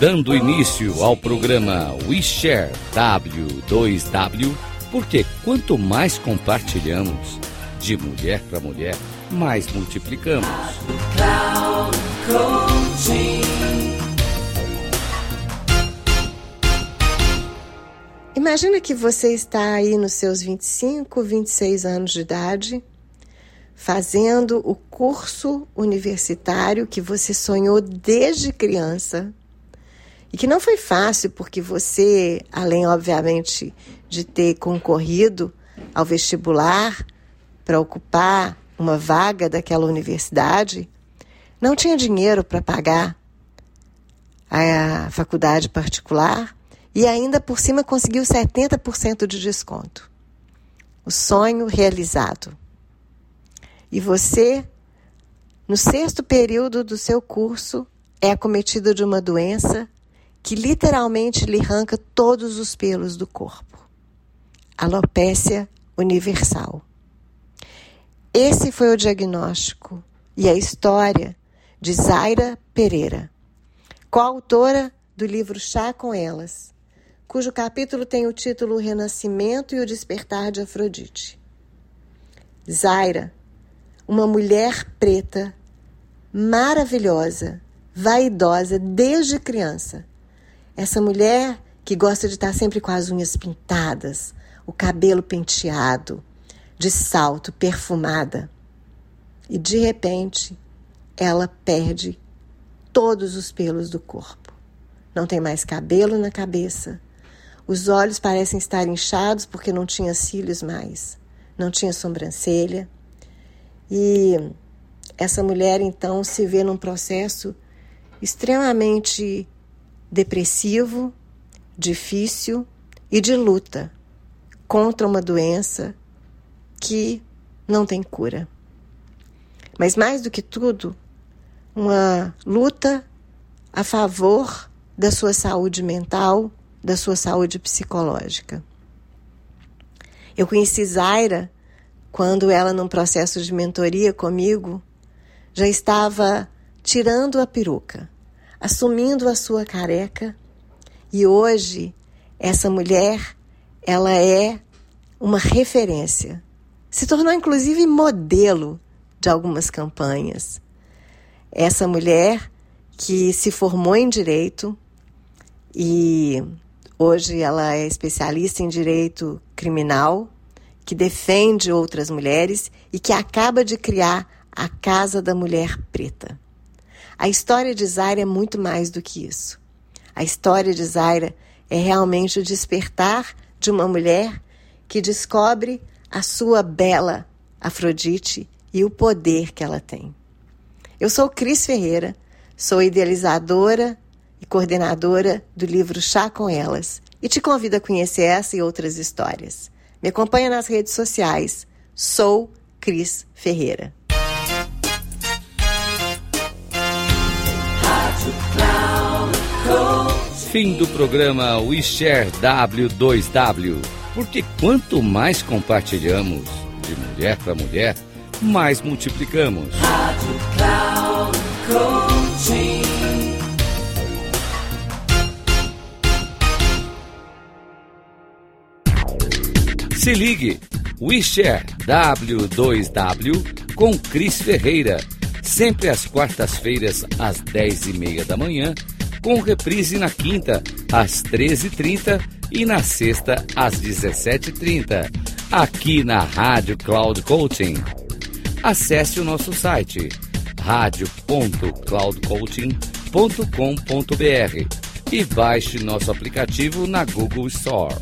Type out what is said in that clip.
dando início ao programa We Share W2W, porque quanto mais compartilhamos, de mulher para mulher, mais multiplicamos. Imagina que você está aí nos seus 25, 26 anos de idade, fazendo o curso universitário que você sonhou desde criança e que não foi fácil porque você, além obviamente de ter concorrido ao vestibular para ocupar uma vaga daquela universidade, não tinha dinheiro para pagar a faculdade particular e ainda por cima conseguiu 70% de desconto. O sonho realizado. E você, no sexto período do seu curso, é acometido de uma doença que literalmente lhe arranca todos os pelos do corpo. Alopécia universal. Esse foi o diagnóstico e a história de Zaira Pereira, coautora do livro Chá com Elas, cujo capítulo tem o título O Renascimento e o Despertar de Afrodite. Zaira, uma mulher preta, maravilhosa, vaidosa desde criança, essa mulher que gosta de estar sempre com as unhas pintadas, o cabelo penteado, de salto, perfumada. E de repente, ela perde todos os pelos do corpo. Não tem mais cabelo na cabeça. Os olhos parecem estar inchados porque não tinha cílios mais, não tinha sobrancelha. E essa mulher então se vê num processo extremamente depressivo, difícil e de luta contra uma doença que não tem cura. Mas mais do que tudo, uma luta a favor da sua saúde mental, da sua saúde psicológica. Eu conheci Zaira quando ela, num processo de mentoria comigo, já estava tirando a peruca assumindo a sua careca. E hoje, essa mulher, ela é uma referência. Se tornou inclusive modelo de algumas campanhas. Essa mulher que se formou em direito e hoje ela é especialista em direito criminal, que defende outras mulheres e que acaba de criar a Casa da Mulher Preta. A história de Zaira é muito mais do que isso. A história de Zaira é realmente o despertar de uma mulher que descobre a sua bela Afrodite e o poder que ela tem. Eu sou Cris Ferreira, sou idealizadora e coordenadora do livro Chá com Elas e te convido a conhecer essa e outras histórias. Me acompanha nas redes sociais. Sou Cris Ferreira. Fim do programa We Share W2W. Porque quanto mais compartilhamos de mulher para mulher, mais multiplicamos. Rádio Cloud Coaching. Se ligue, We Share W2W com Cris Ferreira, sempre às quartas-feiras às dez e meia da manhã com reprise na quinta, às 13h30 e na sexta, às 17h30, aqui na Rádio Cloud Coaching. Acesse o nosso site radio.cloudcoaching.com.br e baixe nosso aplicativo na Google Store.